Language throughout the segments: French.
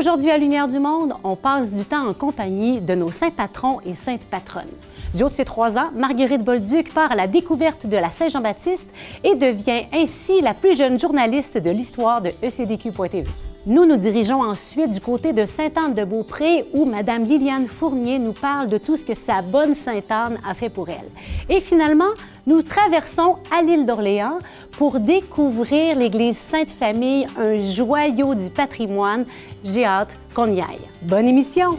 Aujourd'hui, à Lumière du Monde, on passe du temps en compagnie de nos saints patrons et saintes patronnes. Du haut de ses trois ans, Marguerite Bolduc part à la découverte de la Saint-Jean-Baptiste et devient ainsi la plus jeune journaliste de l'histoire de ECDQ.tv. Nous nous dirigeons ensuite du côté de Sainte-Anne-de-Beaupré où Madame Liliane Fournier nous parle de tout ce que sa bonne Sainte-Anne a fait pour elle. Et finalement, nous traversons à l'île d'Orléans pour découvrir l'église Sainte-Famille, un joyau du patrimoine. J'ai hâte qu'on y aille. Bonne émission!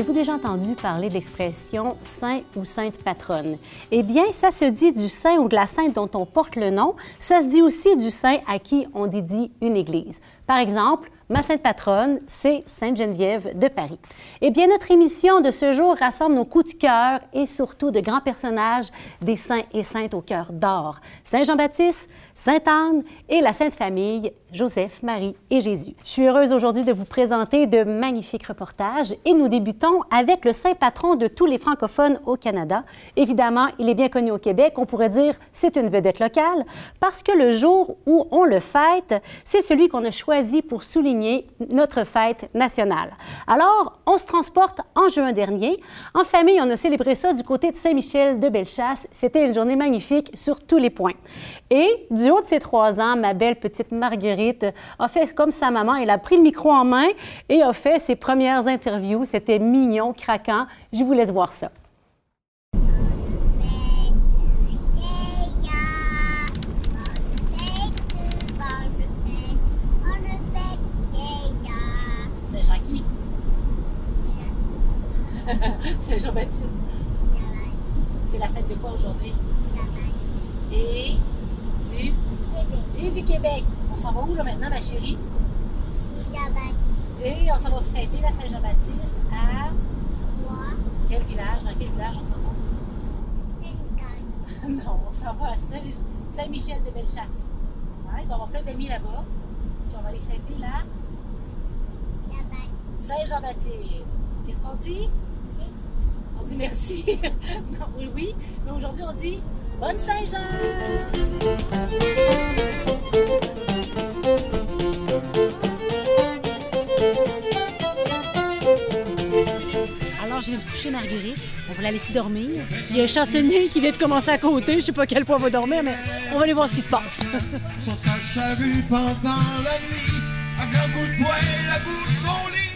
Avez-vous déjà entendu parler de l'expression saint ou sainte patronne? Eh bien, ça se dit du saint ou de la sainte dont on porte le nom. Ça se dit aussi du saint à qui on dédie une église. Par exemple, ma sainte patronne, c'est Sainte Geneviève de Paris. Eh bien, notre émission de ce jour rassemble nos coups de cœur et surtout de grands personnages des saints et saintes au cœur d'or. Saint Jean-Baptiste, Sainte Anne et la Sainte Famille, Joseph, Marie et Jésus. Je suis heureuse aujourd'hui de vous présenter de magnifiques reportages et nous débutons avec le saint patron de tous les francophones au Canada. Évidemment, il est bien connu au Québec. On pourrait dire c'est une vedette locale parce que le jour où on le fête, c'est celui qu'on a choisi pour souligner notre fête nationale. Alors, on se transporte en juin dernier. En famille, on a célébré ça du côté de Saint-Michel de Bellechasse. C'était une journée magnifique sur tous les points. Et du haut de ses trois ans, ma belle petite Marguerite a fait comme sa maman. Elle a pris le micro en main et a fait ses premières interviews. C'était mignon, craquant. Je vous laisse voir ça. C'est Jean-Baptiste. C'est la fête de quoi aujourd'hui? Et. Et du Québec. On s'en va où là maintenant, ma chérie? Et on s'en va fêter la Saint-Jean-Baptiste à quel village? Dans quel village on s'en va? non, on s'en va à Saint- Saint-Michel de Bellechasse. Ouais, il va avoir plein d'amis là-bas. Puis on va aller fêter la Saint-Jean-Baptiste. Qu'est-ce qu'on dit? On dit merci. Oui, oui. Mais aujourd'hui, on dit Bonne Saint-Jean! Alors, je viens de coucher Marguerite. On va la laisser dormir. Il y a un chansonnier qui vient de commencer à côté. Je sais pas à quel point elle va dormir, mais on va aller voir ce qui se passe. Son pendant la nuit, coup de poing, la son lit.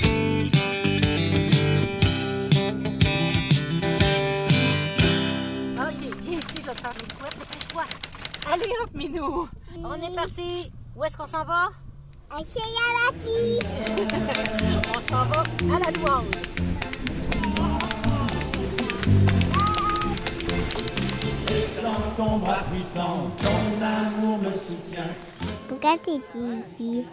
Allez hop, Minou. On est parti. Où est-ce qu'on s'en va? On s'en va à la louange. Ton bras puissant, ton amour me soutient. Pourquoi tu es ici?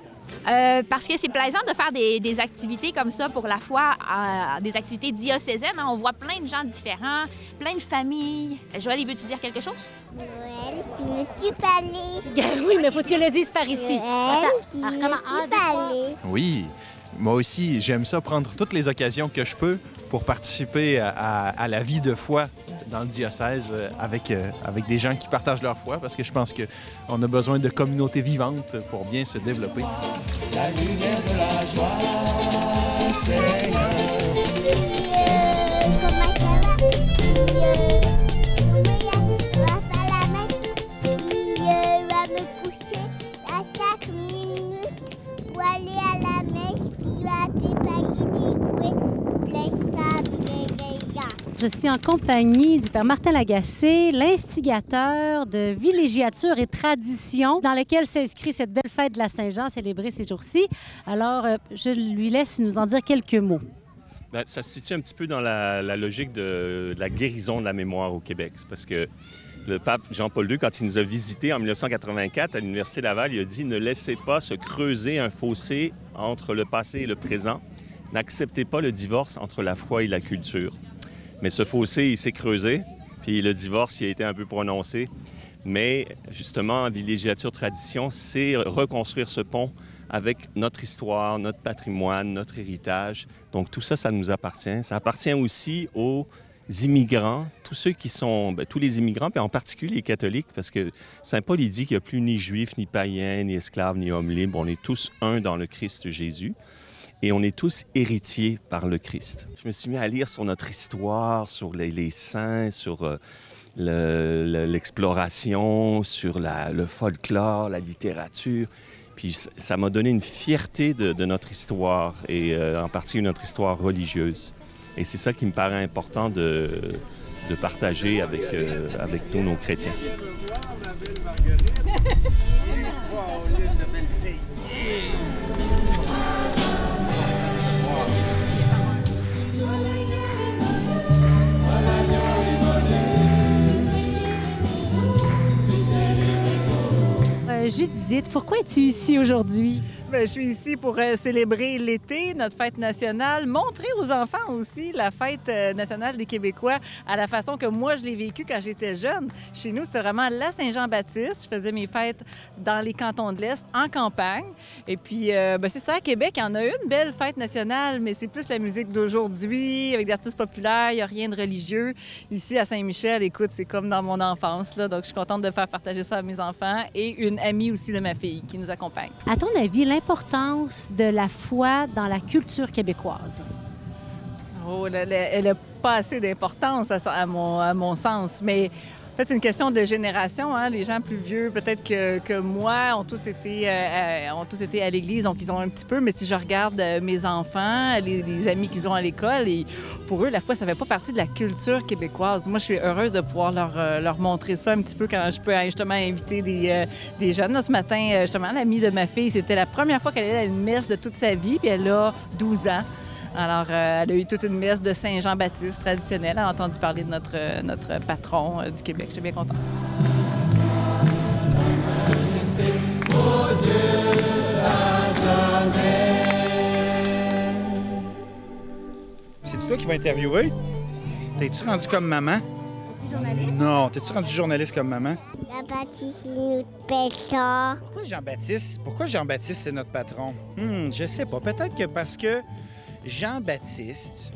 Euh, parce que c'est plaisant de faire des, des activités comme ça pour la foi, euh, des activités diocésaines. hein. On voit plein de gens différents, plein de familles. Joël, veux-tu dire quelque chose? Noël, tu veux-tu parler? Oui, mais faut que tu le dises par ici. Comment? Un, veux-tu trois. parler? Oui, moi aussi, j'aime ça prendre toutes les occasions que je peux pour participer à, à- à la vie de foi dans le diocèse euh, avec, euh, avec des gens qui partagent leur foi parce que je pense qu'on a besoin de communautés vivantes pour bien se développer. La lumière de la joie, Seigneur. Je suis en compagnie du Père Martin Lagacé, l'instigateur de villégiature et tradition dans lequel s'inscrit cette belle fête de la Saint-Jean célébrée ces jours-ci. Alors, euh, je lui laisse nous en dire quelques mots. Ben, ça se situe un petit peu dans la, logique de, de la guérison de la mémoire au Québec. Parce que le pape Jean-Paul II, quand il nous a visités en 1984 à l'Université Laval, il a dit Ne laissez pas se creuser un fossé entre le passé et le présent. N'acceptez pas le divorce entre la foi et la culture. Mais ce fossé, il s'est creusé, puis le divorce, il a été un peu prononcé. Mais justement, villégiature tradition, c'est reconstruire ce pont avec notre histoire, notre patrimoine, notre héritage. Donc tout ça, ça nous appartient. Ça appartient aussi aux immigrants, tous ceux qui sont, ben, tous les immigrants, puis en particulier les catholiques, parce que Saint Paul, dit qu'il n'y a plus ni juifs, ni païens, ni esclaves, ni hommes libres. On est tous un dans le Christ Jésus. Et on est tous héritiers par le Christ. Je me suis mis à lire sur notre histoire, sur les, saints, sur euh, le- le- l'exploration, sur le folklore, la littérature. Puis ça m'a donné une fierté de, notre histoire, et euh, en particulier notre histoire religieuse. Et c'est ça qui me paraît important de, partager avec, euh, avec nous, nos chrétiens. Judith, pourquoi es-tu ici aujourd'hui? Ben, je suis ici pour euh, célébrer l'été, notre fête nationale, montrer aux enfants aussi la fête euh, nationale des Québécois à la façon que moi je l'ai vécu quand j'étais jeune. Chez nous, c'était vraiment la Saint-Jean-Baptiste. Je faisais mes fêtes dans les cantons de l'Est, en campagne. Et puis, euh, ben, c'est ça, à Québec, il y en a une belle fête nationale, mais c'est plus la musique d'aujourd'hui, avec des artistes populaires, il n'y a rien de religieux. Ici, à Saint-Michel, écoute, c'est comme dans mon enfance, donc je suis contente de faire partager ça à mes enfants et une amie aussi de ma fille qui nous accompagne. À ton avis, de la foi dans la culture québécoise? Oh, elle, elle- elle a pas assez d'importance à, à mon, à mon sens. Mais en fait, c'est une question de génération. hein. Les gens plus vieux, peut-être que, que moi, ont tous été, euh, euh, ont tous été à l'église, donc ils ont un petit peu. Mais si je regarde euh, mes enfants, les, amis qu'ils ont à l'école, pour eux, la foi, ça fait pas partie de la culture québécoise. Moi, je suis heureuse de pouvoir leur, leur montrer ça un petit peu quand je peux euh, justement inviter des, des jeunes. Ce matin, justement, l'amie de ma fille, c'était la première fois qu'elle allait à une messe de toute sa vie, puis elle a 12 ans. Alors, euh, elle a eu toute une messe de Saint-Jean-Baptiste traditionnelle. Elle a entendu parler de notre, euh, notre patron euh, du Québec. Je suis bien contente. C'est toi qui vas interviewer? T'es-tu rendu comme maman? Non, t'es-tu rendu journaliste comme maman? Ça. Pourquoi Jean-Baptiste? Pourquoi Jean-Baptiste, c'est notre patron? Hmm, je sais pas. Peut-être que parce que Jean-Baptiste,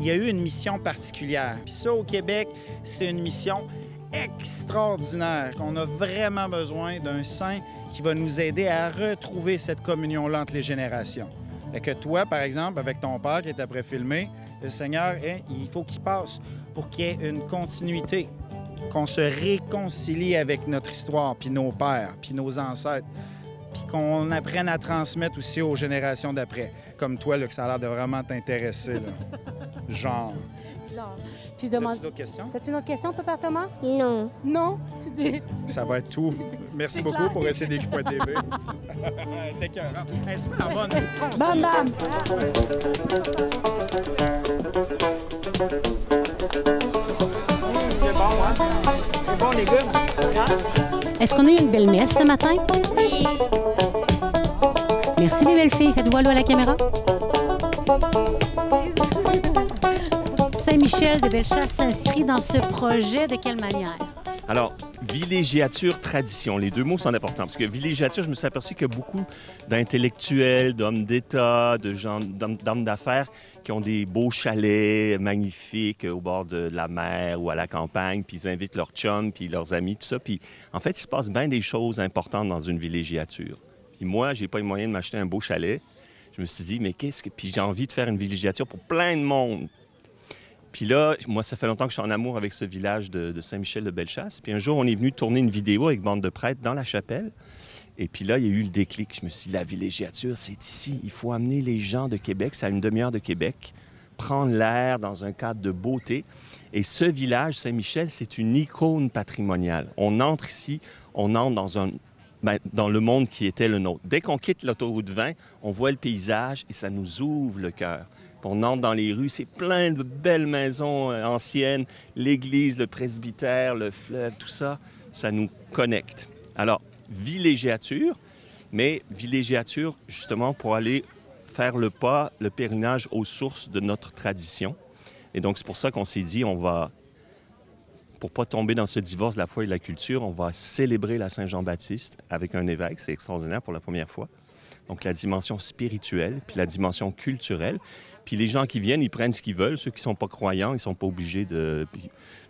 il a eu une mission particulière. Puis ça, au Québec, c'est une mission extraordinaire, qu'on a vraiment besoin d'un saint qui va nous aider à retrouver cette communion-là entre les générations. Fait que toi, par exemple, avec ton père qui est après filmé, le Seigneur, hein, il faut qu'il passe pour qu'il y ait une continuité, qu'on se réconcilie avec notre histoire, puis nos pères, puis nos ancêtres, puis qu'on apprenne à transmettre aussi aux générations d'après. Comme toi, là, que ça a l'air de vraiment t'intéresser. là. Genre. Puis As-tu demande. d'autres questions? T'as-tu une autre question, Papa Thomas? Non. Non, tu dis. Ça va être tout. Merci beaucoup clair. pour essayer TV. T'es écœurant. Elle est super bonne. Bam, bam! Est-ce qu'on a eu une belle messe ce matin? Oui. Merci les belles filles. Faites-vous à la caméra. Saint-Michel de Bellechasse s'inscrit dans ce projet de quelle manière? Alors, villégiature, tradition, les deux mots sont importants parce que villégiature, je me suis aperçu qu'il y a beaucoup d'intellectuels, d'hommes d'État, de gens, d'hommes d'affaires qui ont des beaux chalets magnifiques au bord de la mer ou à la campagne, puis ils invitent leurs chums, puis leurs amis, tout ça. Puis en fait, il se passe bien des choses importantes dans une villégiature. Puis moi, j'ai pas les moyens de m'acheter un beau chalet. Je me suis dit, mais qu'est-ce que... Puis j'ai envie de faire une villégiature pour plein de monde. Puis là, moi, ça fait longtemps que je suis en amour avec ce village de, de Saint-Michel de Bellechasse. Puis un jour, on est venu tourner une vidéo avec bande de prêtres dans la chapelle. Et puis là, il y a eu le déclic. Je me suis dit, la villégiature, c'est ici. Il faut amener les gens de Québec, c'est à une demi-heure de Québec, prendre l'air dans un cadre de beauté. Et ce village, Saint-Michel, c'est une icône patrimoniale. On entre ici, on entre dans un ben, dans le monde qui était le nôtre. Dès qu'on quitte l'autoroute 20, on voit le paysage et ça nous ouvre le cœur. On entre dans les rues, c'est plein de belles maisons euh, anciennes, l'église, le presbytère, le fleuve, tout ça, ça nous connecte. Alors, villégiature, mais villégiature justement pour aller faire le pas, le pèlerinage aux sources de notre tradition. Et donc, c'est pour ça qu'on s'est dit, on va pour pas tomber dans ce divorce de la foi et de la culture, on va célébrer la Saint-Jean-Baptiste avec un évêque. C'est extraordinaire pour la première fois. Donc la dimension spirituelle, puis la dimension culturelle. Puis les gens qui viennent, ils prennent ce qu'ils veulent. Ceux qui sont pas croyants, ils sont pas obligés de...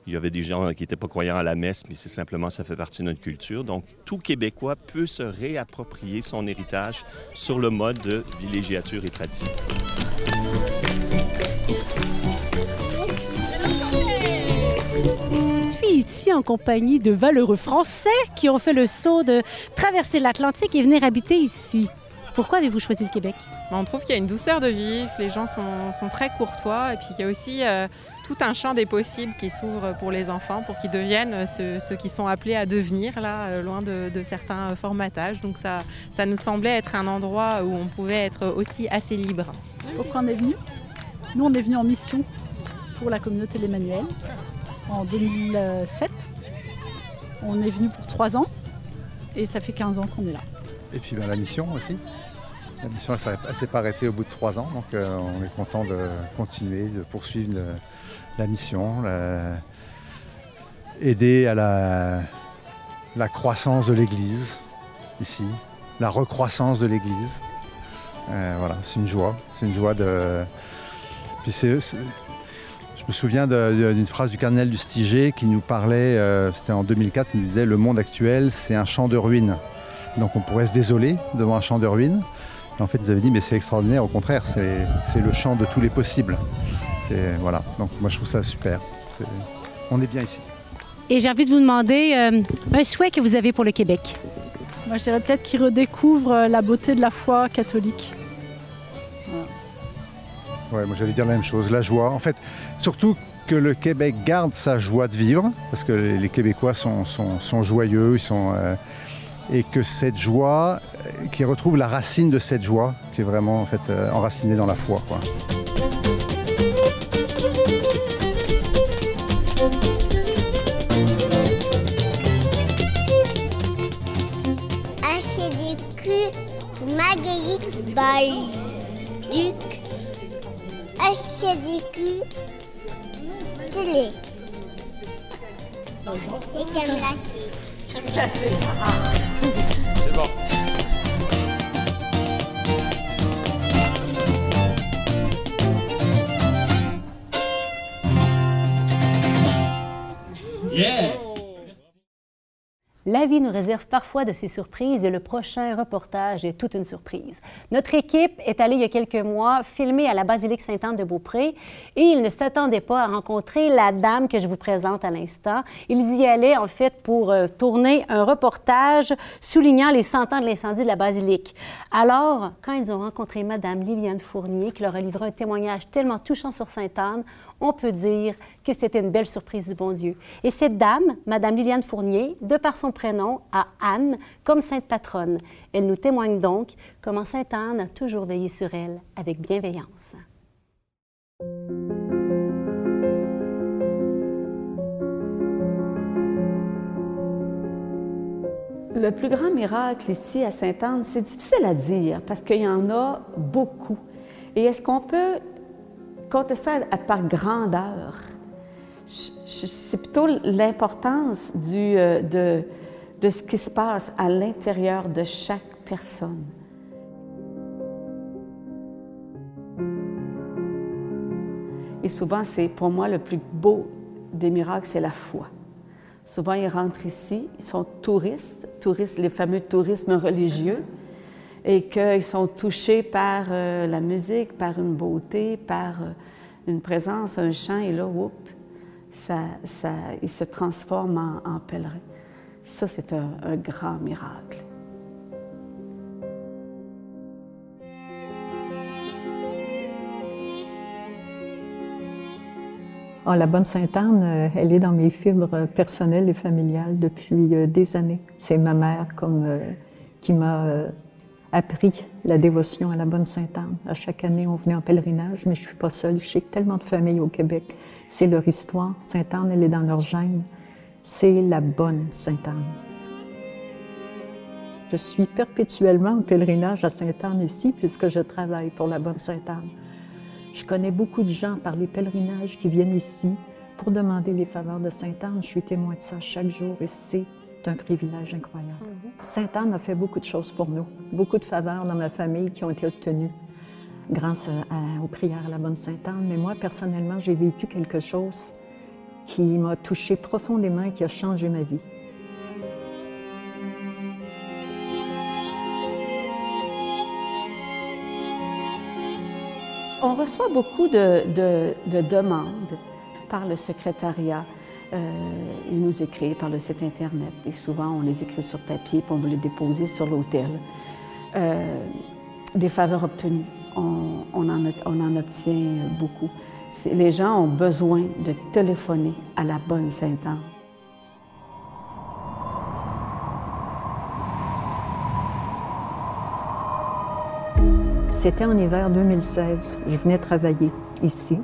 Il y avait des gens qui n'étaient pas croyants à la messe, mais c'est simplement, ça fait partie de notre culture. Donc, tout Québécois peut se réapproprier son héritage sur le mode de villégiature et tradition. Ici en compagnie de valeureux Français qui ont fait le saut de traverser l'Atlantique et venir habiter ici. Pourquoi avez-vous choisi le Québec? On trouve qu'il y a une douceur de vivre, les gens sont, sont très courtois et puis il y a aussi euh, tout un champ des possibles qui s'ouvre pour les enfants pour qu'ils deviennent ceux, ceux, qui sont appelés à devenir, là, euh, loin de, de, certains formatages. Donc ça, ça nous semblait être un endroit où on pouvait être aussi assez libre. Pourquoi on est venu? Nous, on est venu en mission pour la communauté l'Emmanuel en 2007. On est venu pour trois ans et ça fait 15 ans qu'on est là. Et puis ben, la mission aussi. La mission, elle ne s'est pas arrêtée au bout de trois ans, donc euh, on est content de continuer, de poursuivre la mission, aider à la, croissance de l'Église ici, la recroissance de l'Église. Euh, voilà, c'est une joie, c'est une joie de. Puis je me souviens d'une phrase du cardinal du Stiger qui nous parlait, euh, c'était en 2004, il nous disait le monde actuel c'est un champ de ruines. Donc on pourrait se désoler devant un champ de ruines. Et en fait, ils avaient dit mais c'est extraordinaire, au contraire, c'est le champ de tous les possibles. Voilà, donc moi je trouve ça super. Est, on est bien ici. Et j'ai envie de vous demander euh, un souhait que vous avez pour le Québec. Moi je dirais peut-être qu'ils redécouvrent la beauté de la foi catholique. Ouais, moi j'allais dire la même chose, la joie. En fait, surtout que le Québec garde sa joie de vivre, parce que les Québécois sont, sont, sont joyeux, ils sont, euh, et que cette joie, euh, qui retrouve la racine de cette joie, qui est vraiment en fait euh, enracinée dans la foi. Quoi. Marguerite Baluc, HDQ, télé. Et glacée. Crème glacée. C'est bon. La vie nous réserve parfois de ces surprises et le prochain reportage est toute une surprise. Notre équipe est allée il y a quelques mois filmer à la basilique Sainte-Anne de Beaupré et ils ne s'attendaient pas à rencontrer la dame que je vous présente à l'instant. Ils y allaient en fait pour euh, tourner un reportage soulignant les 100 ans de l'incendie de la basilique. Alors, quand ils ont rencontré Madame Liliane Fournier qui leur a livré un témoignage tellement touchant sur Sainte-Anne, on peut dire que c'était une belle surprise du bon Dieu. Et cette dame, Madame Liliane Fournier, de par son prénom, a Anne comme sainte patronne. Elle nous témoigne donc comment Sainte Anne a toujours veillé sur elle avec bienveillance. Le plus grand miracle ici à Sainte-Anne, c'est difficile à dire parce qu'il y en a beaucoup. Et est-ce qu'on peut compter ça par grandeur? C'est plutôt l'importance euh, de, de ce qui se passe à l'intérieur de chaque personne. Et souvent, c'est pour moi le plus beau des miracles, c'est la foi. Souvent, ils rentrent ici, ils sont touristes, touristes, les fameux tourismes religieux, et qu'ils sont touchés par euh, la musique, par une beauté, par euh, une présence, un chant, et là, whoop, ça, ça, ils se transforment en, pèlerins. Ça, c'est un, grand miracle. Oh, la bonne Sainte-Anne, euh, elle est dans mes fibres personnelles et familiales depuis des années. C'est ma mère qui m'a appris la dévotion à la bonne Sainte-Anne. À chaque année, on venait en pèlerinage, mais je suis pas seule. Je sais tellement de familles au Québec, c'est leur histoire. Sainte-Anne, elle est dans leur gène. C'est la bonne Sainte-Anne. Je suis perpétuellement en pèlerinage à Sainte-Anne ici, puisque je travaille pour la bonne Sainte-Anne. Je connais beaucoup de gens par les pèlerinages qui viennent ici pour demander les faveurs de Sainte-Anne. Je suis témoin de ça chaque jour et c'est un privilège incroyable. Sainte-Anne a fait beaucoup de choses pour nous, beaucoup de faveurs dans ma famille qui ont été obtenues grâce aux prières à la bonne Sainte-Anne. Mais moi, personnellement, j'ai vécu quelque chose qui m'a touché profondément et qui a changé ma vie. On reçoit beaucoup de demandes par le secrétariat. Euh, ils nous écrivent par le site Internet et souvent on les écrit sur papier puis on les déposer sur l'hôtel. Euh, des faveurs obtenues, on, en, on en obtient beaucoup. C'est- Les gens ont besoin de téléphoner à la bonne Sainte-Anne. C'était en hiver 2016. Je venais travailler ici.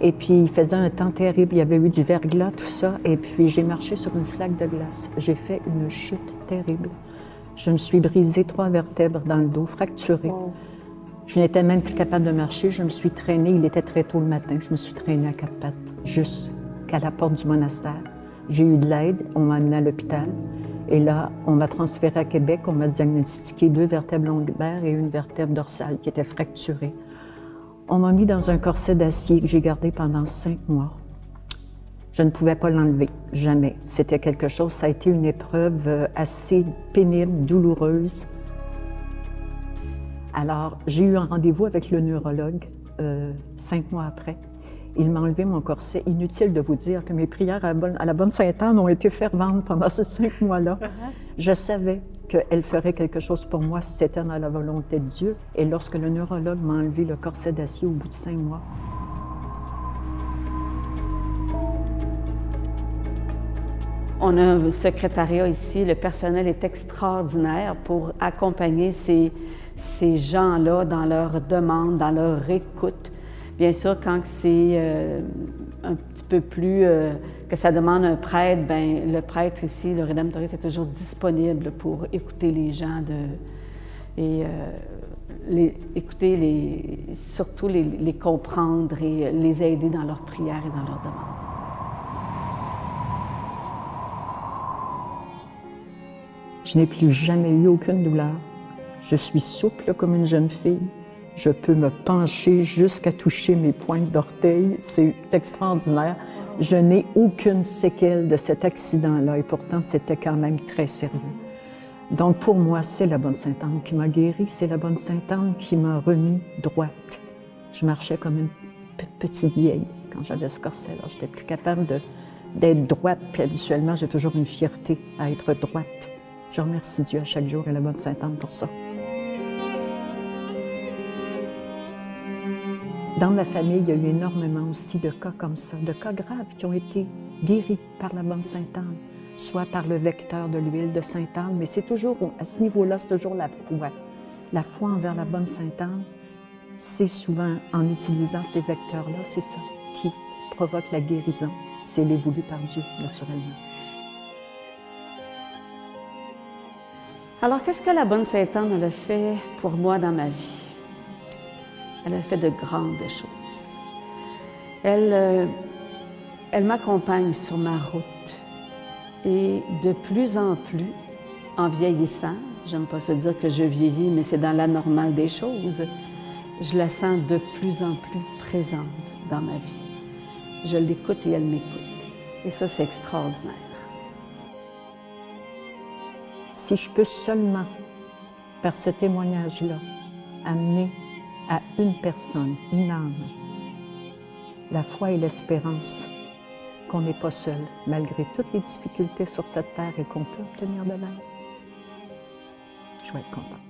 Et puis, il faisait un temps terrible. Il y avait eu du verglas, tout ça. Et puis, j'ai marché sur une flaque de glace. J'ai fait une chute terrible. Je me suis brisé trois vertèbres dans le dos, fracturé. Je n'étais même plus capable de marcher. Je me suis traînée. Il était très tôt le matin. Je me suis traînée à quatre pattes jusqu'à la porte du monastère. J'ai eu de l'aide. On m'a amené à l'hôpital. Et là, on m'a transféré à Québec. On m'a diagnostiqué deux vertèbres lombaires et une vertèbre dorsale qui était fracturée. On m'a mis dans un corset d'acier que j'ai gardé pendant cinq mois. Je ne pouvais pas l'enlever, jamais. C'était quelque chose, ça a été une épreuve euh, assez pénible, douloureuse. Alors, j'ai eu un rendez-vous avec le neurologue euh, cinq mois après. Il m'a enlevé mon corset. Inutile de vous dire que mes prières à la bonne, à la bonne Sainte-Anne ont été ferventes pendant ces cinq mois-là. Je savais qu'elle ferait quelque chose pour moi si c'était dans la volonté de Dieu. Et lorsque le neurologue m'a enlevé le corset d'acier au bout de cinq mois, On a un secrétariat ici, le personnel est extraordinaire pour accompagner ces, ces gens-là dans leurs demandes, dans leur écoute. Bien sûr, quand c'est euh, un petit peu plus, euh, que ça demande un prêtre, ben le prêtre ici, le rédemptoriste, est toujours disponible pour écouter les gens de, et euh, écouter, les, surtout les, les comprendre et les aider dans leurs prières et dans leurs demandes. Je n'ai plus jamais eu aucune douleur. Je suis souple comme une jeune fille. Je peux me pencher jusqu'à toucher mes pointes d'orteil. C'est extraordinaire. Je n'ai aucune séquelle de cet accident-là et pourtant c'était quand même très sérieux. Donc pour moi, c'est la bonne Sainte-Anne qui m'a guéri, c'est la bonne Sainte-Anne qui m'a remis droite. Je marchais comme une pe- petite vieille quand j'avais ce corset-là. J'étais plus capable d'être droite, puis habituellement, j'ai toujours une fierté à être droite. Je remercie Dieu à chaque jour et la bonne Sainte-Anne pour ça. Dans ma famille, il y a eu énormément aussi de cas comme ça, de cas graves qui ont été guéris par la bonne Sainte-Anne, soit par le vecteur de l'huile de Sainte-Anne, mais c'est toujours, à ce niveau-là, c'est toujours la foi. La foi envers la bonne Sainte-Anne, c'est souvent en utilisant ces vecteurs-là, c'est ça qui provoque la guérison. C'est les voulu par Dieu, naturellement. Alors, qu'est-ce que la bonne Sainte-Anne a fait pour moi dans ma vie? Elle a fait de grandes choses. Elle, euh, elle m'accompagne sur ma route. Et de plus en plus, en vieillissant, j'aime pas se dire que je vieillis, mais c'est dans la normale des choses, je la sens de plus en plus présente dans ma vie. Je l'écoute et elle m'écoute. Et ça, c'est extraordinaire. Si je peux seulement, par ce témoignage-là, amener à une personne, une âme, la foi et l'espérance qu'on n'est pas seul, malgré toutes les difficultés sur cette terre et qu'on peut obtenir de l'aide, je vais être contente.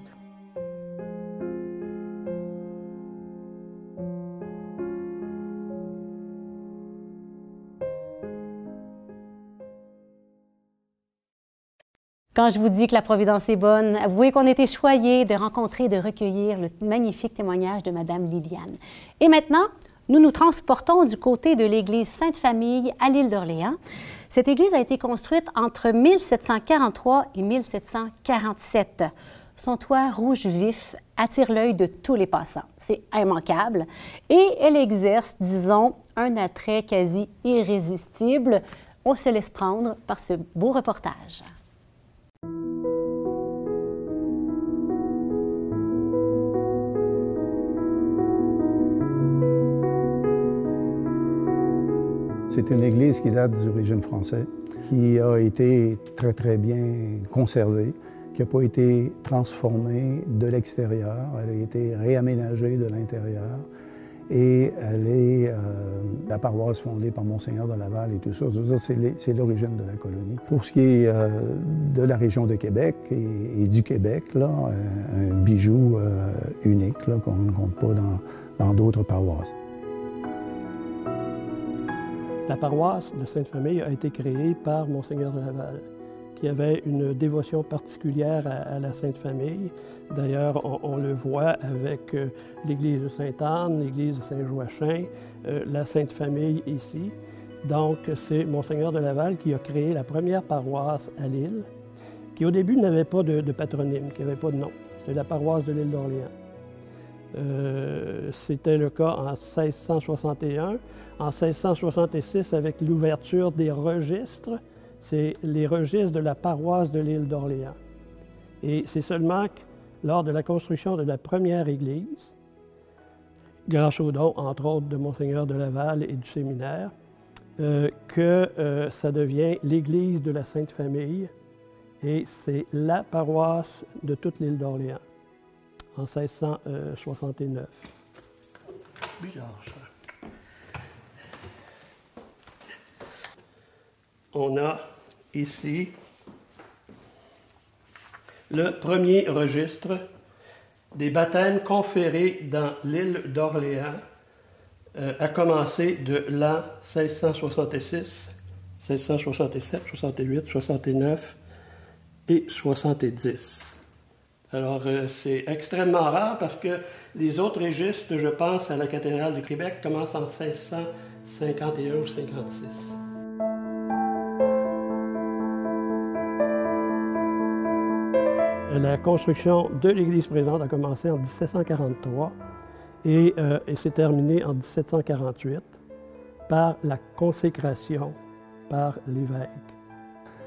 Quand je vous dis que la Providence est bonne, avouez qu'on était choyés de rencontrer et de recueillir le magnifique témoignage de Madame Liliane. Et maintenant, nous nous transportons du côté de l'église Sainte-Famille à l'île d'Orléans. Cette église a été construite entre 1743 et 1747. Son toit rouge vif attire l'œil de tous les passants. C'est immanquable. Et elle exerce, disons, un attrait quasi irrésistible. On se laisse prendre par ce beau reportage. C'est une église qui date du régime français, qui a été très très bien conservée, qui n'a pas été transformée de l'extérieur, elle a été réaménagée de l'intérieur et elle est euh, la paroisse fondée par Monseigneur de Laval et tout ça. c'est l'origine de la colonie. Pour ce qui est euh, de la région de Québec et, du Québec, là, un, bijou euh, unique qu'on ne compte pas dans d'autres paroisses. La paroisse de Sainte-Famille a été créée par Monseigneur de Laval, qui avait une dévotion particulière à, la Sainte-Famille. D'ailleurs, on, le voit avec euh, l'église de Sainte-Anne, l'église de Saint-Joachim, euh, la Sainte-Famille ici. Donc, c'est Monseigneur de Laval qui a créé la première paroisse à l'île, qui au début n'avait pas de, patronyme, qui n'avait pas de nom. C'était la paroisse de l'île d'Orléans. Euh, c'était le cas en 1661. En 1666, avec l'ouverture des registres, c'est les registres de la paroisse de l'île d'Orléans. Et c'est seulement lors de la construction de la première église, grâce aux dons, entre autres, de Monseigneur de Laval et du séminaire, euh, que euh, ça devient l'église de la Sainte Famille et c'est la paroisse de toute l'île d'Orléans en 1669. Bizarre, ça. On a ici le premier registre des baptêmes conférés dans l'île d'Orléans, euh, a commencé de l'an 1666, 1667, 68, 69 et 70. Alors, euh, c'est extrêmement rare parce que les autres registres, je pense à la cathédrale de Québec, commencent en 1651 ou 56. La construction de l'église présente a commencé en 1743 et, euh, et s'est terminée en 1748 par la consécration par l'évêque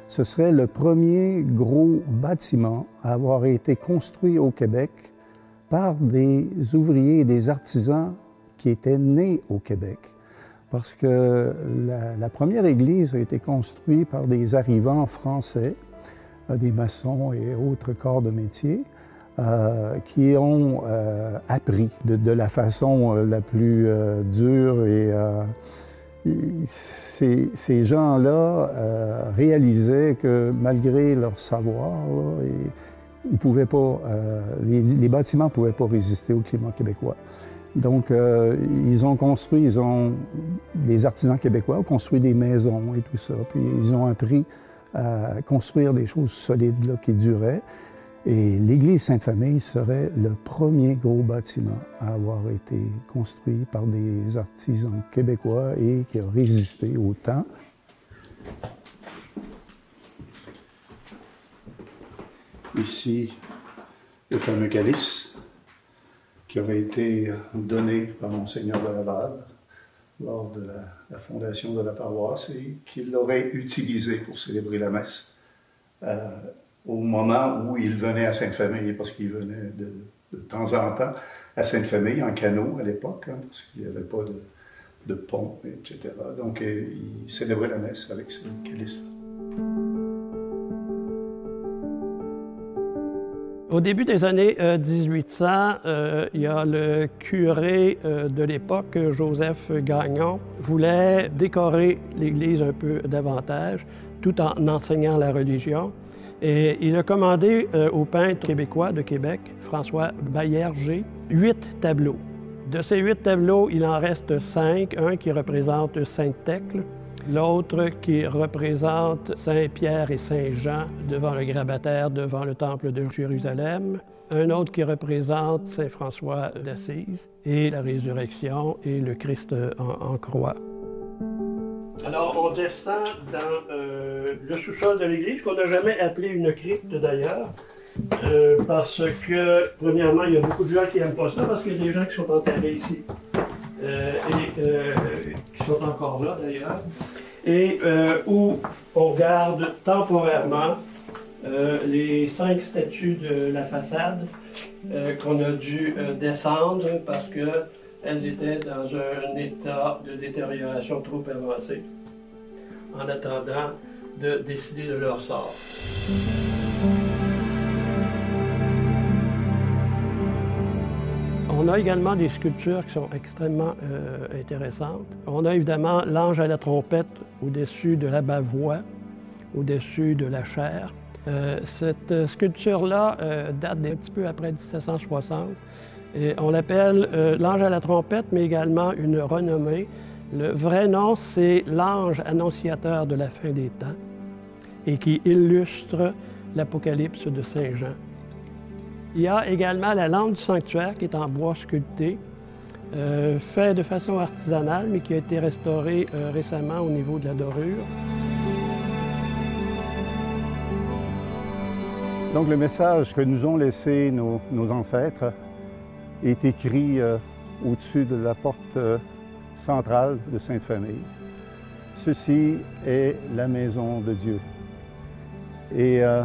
ce serait le premier gros bâtiment à avoir été construit au Québec par des ouvriers et des artisans qui étaient nés au Québec. Parce que la, première église a été construite par des arrivants français, euh, des maçons et autres corps de métier, euh, qui ont euh, appris de, la façon la plus dure et ces, gens-là euh, réalisaient que malgré leur savoir, ils pouvaient pas, euh, les, bâtiments ne pouvaient pas résister au climat québécois. Donc, euh, ils ont construit, ils ont, des artisans québécois ont construit des maisons et tout ça, puis ils ont appris à construire des choses solides là, qui duraient. Et l'église Sainte-Famille serait le premier gros bâtiment à avoir été construit par des artisans québécois et qui a résisté au temps. Ici, le fameux calice qui aurait été donné par Monseigneur de Laval lors de la, fondation de la paroisse et qu'il aurait utilisé pour célébrer la messe. Euh, au moment où il venait à Sainte-Famille, parce qu'il venait de, temps en temps à Sainte-Famille en canot à l'époque, hein, parce qu'il n'y avait pas de, pont, etc. Donc, euh, il célébrait la messe avec ce calice. Au début des années 1800, euh, euh, il y a le curé de l'époque, Joseph Gagnon, voulait décorer l'Église un peu davantage, tout en enseignant la religion. Et il a commandé euh, au peintre québécois de Québec, François Baillerger, huit tableaux. De ces huit tableaux, il en reste cinq. Un qui représente Sainte-Thècle, l'autre qui représente Saint-Pierre et Saint-Jean devant le grabataire, devant le temple de Jérusalem, un autre qui représente Saint-François d'Assise et la résurrection et le Christ en croix. Alors, on descend dans euh, le sous-sol de l'église, qu'on n'a jamais appelé une crypte d'ailleurs. Euh, parce que, premièrement, il y a beaucoup de gens qui n'aiment pas ça parce qu'il y a des gens qui sont enterrés ici. Euh, et qui sont encore là d'ailleurs. Et où on garde temporairement les cinq statues de la façade qu'on a dû descendre parce qu'elles étaient dans un état de détérioration trop avancé en attendant de décider de leur sort. On a également des sculptures qui sont extrêmement euh, intéressantes. On a évidemment l'ange à la trompette au-dessus de la bavoie, au-dessus de la chair. Euh, cette sculpture-là euh, date d'un petit peu après 1760. On l'appelle l'ange à la trompette, mais également une renommée. Le vrai nom, c'est l'ange annonciateur de la fin des temps et qui illustre l'Apocalypse de Saint Jean. Il y a également la lampe du sanctuaire qui est en bois sculpté, euh, fait de façon artisanale, mais qui a été restaurée euh, récemment au niveau de la dorure. Donc le message que nous ont laissé nos, ancêtres est écrit euh, au-dessus de la porte centrale de Sainte-Famille. Ceci est la maison de Dieu. Et euh,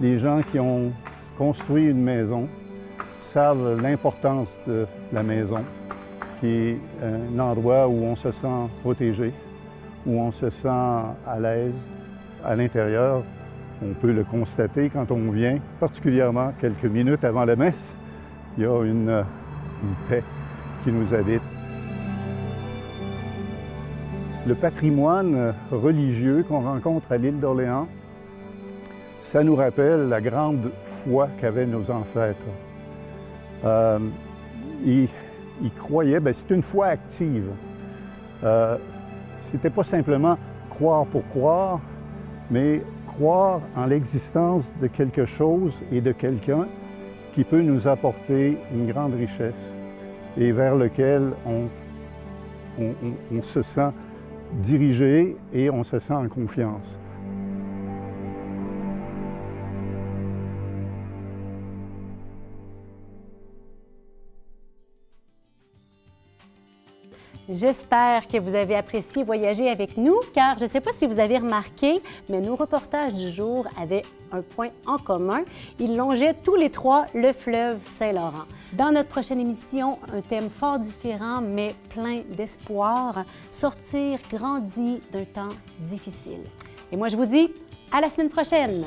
les gens qui ont construit une maison savent l'importance de la maison, qui est un endroit où on se sent protégé, où on se sent à l'aise. À l'intérieur, on peut le constater quand on vient, particulièrement quelques minutes avant la messe, il y a une, une paix qui nous habite. Le patrimoine religieux qu'on rencontre à l'île d'Orléans ça nous rappelle la grande foi qu'avaient nos ancêtres. Euh, ils, croyaient, ben, c'est une foi active. Euh, C'était pas simplement croire pour croire, mais croire en l'existence de quelque chose et de quelqu'un qui peut nous apporter une grande richesse et vers lequel on se sent dirigé et on se sent en confiance. J'espère que vous avez apprécié voyager avec nous, car je ne sais pas si vous avez remarqué, mais nos reportages du jour avaient un point en commun. Ils longeaient tous les trois le fleuve Saint-Laurent. Dans notre prochaine émission, un thème fort différent, mais plein d'espoir, sortir grandi d'un temps difficile. Et moi, je vous dis à la semaine prochaine!